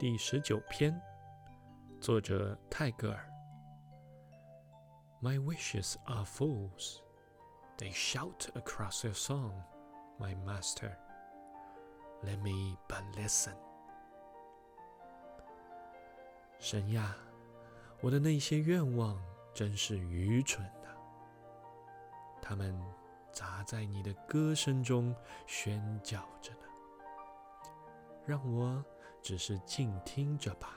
第十九篇，作者泰戈尔。My wishes are fools; they shout across your song, my master. Let me but listen. 神呀，我的那些愿望真是愚蠢的，他们砸在你的歌声中喧叫着呢。让我只是静听着吧。